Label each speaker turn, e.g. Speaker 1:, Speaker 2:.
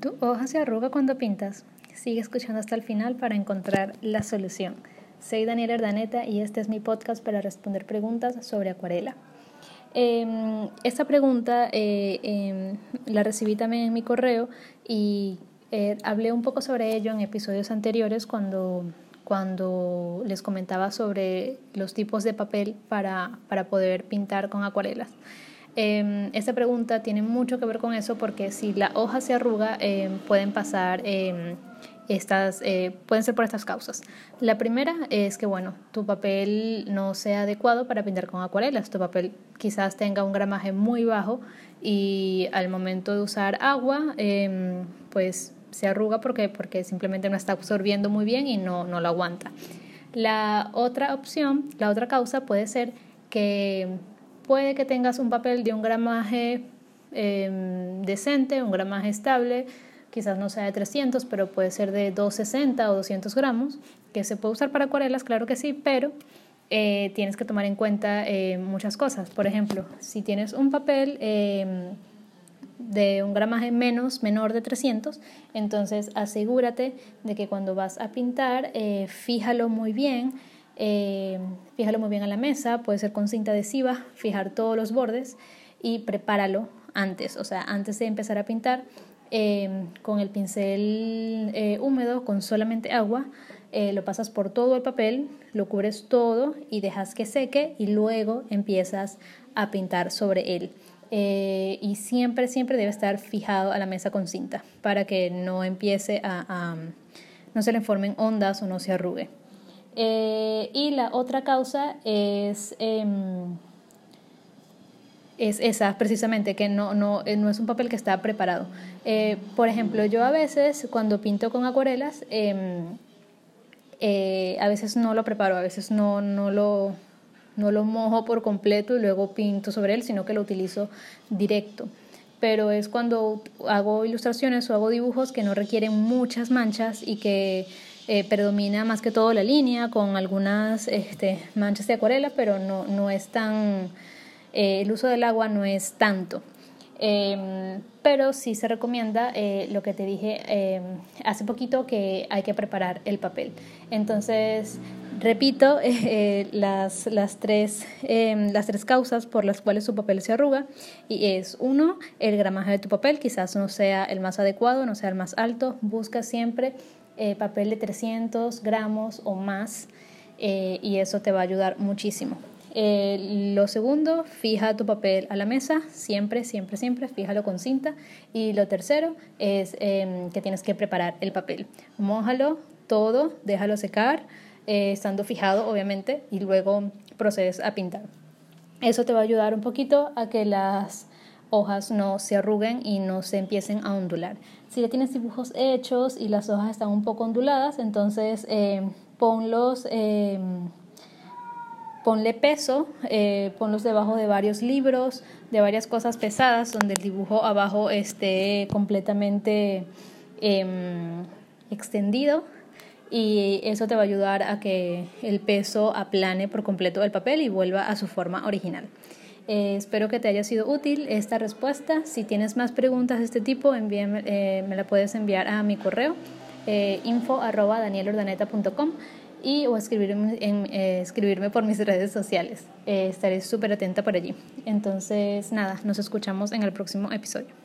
Speaker 1: Tu hoja se arruga cuando pintas. Sigue escuchando hasta el final para encontrar la solución. Soy Daniela Erdaneta y este es mi podcast para responder preguntas sobre acuarela. Em, esta pregunta eh, em, la recibí también en mi correo y eh, hablé un poco sobre ello en episodios anteriores cuando, cuando les comentaba sobre los tipos de papel para, para poder pintar con acuarelas. Eh, esta pregunta tiene mucho que ver con eso porque si la hoja se arruga em, pueden pasar em, estas, eh, pueden ser por estas causas. La primera es que bueno, tu papel no sea adecuado para pintar con acuarelas. Tu papel quizás tenga un gramaje muy bajo y al momento de usar agua pues se arruga porque, porque simplemente no está absorbiendo muy bien y no, no lo aguanta. La otra opción, la otra causa puede ser que puede que tengas un papel de un gramaje em, decente, un gramaje estable, quizás no sea de 300, pero puede ser de 260 o 200 gramos, que se puede usar para acuarelas, claro que sí, pero eh, tienes que tomar en cuenta eh, muchas cosas. Por ejemplo, si tienes un papel em, de un gramaje menos, menor de 300, entonces asegúrate de que cuando vas a pintar, eh, fíjalo muy bien, eh, fíjalo muy bien a la mesa, puede ser con cinta adhesiva, fijar todos los bordes y prepáralo antes, o sea, antes de empezar a pintar eh, con el pincel eh, húmedo, con solamente agua, lo pasas por todo el papel, lo cubres todo y dejas que seque y luego empiezas a pintar sobre él. y siempre, siempre debe estar fijado a la mesa con cinta para que no empiece a no se le formen ondas o no se arrugue. Eh, y la otra causa es, em, es esa, precisamente, que no, no, eh, no, es un papel que está preparado. Eh, por ejemplo, yo a veces cuando pinto con acuarelas, em, a veces no lo preparo, a veces no, no, lo, no lo mojo por completo y luego pinto sobre él, sino que lo utilizo directo pero es cuando hago ilustraciones o hago dibujos que no requieren muchas manchas y que eh, predomina más que todo la línea con algunas este, manchas de acuarela, pero no, no es tan, eh, el uso del agua no es tanto. Em, pero sí se recomienda eh, lo que te dije em, hace poquito que hay que preparar el papel. Entonces, repito las, las, tres, em, las tres causas por las cuales su papel se arruga y es uno, el gramaje de tu papel quizás no sea el más adecuado, no sea el más alto, busca siempre eh, papel de 300 gramos o más eh, y eso te va a ayudar muchísimo. Eh, lo segundo, fija tu papel a la mesa, siempre, siempre, siempre, fíjalo con cinta. Y lo tercero es em, que tienes que preparar el papel. Mójalo todo, déjalo secar, estando fijado obviamente, y luego procedes a pintar. Eso te va a ayudar un poquito a que las hojas no se arruguen y no se empiecen a ondular. Si ya tienes dibujos hechos y las hojas están un poco onduladas, entonces eh, ponlos, eh, ponle peso, eh, ponlos debajo de varios libros, de varias cosas pesadas, donde el dibujo abajo esté completamente em, extendido y eso te va a ayudar a que el peso aplane por completo el papel y vuelva a su forma original. Eh, espero que te haya sido útil esta respuesta. Si tienes más preguntas de este tipo, envíame, eh, me la puedes enviar a mi correo eh, info arroba y o escribirme, escribirme por mis redes sociales. estaré súper atenta por allí. Entonces, nada, nos escuchamos en el próximo episodio.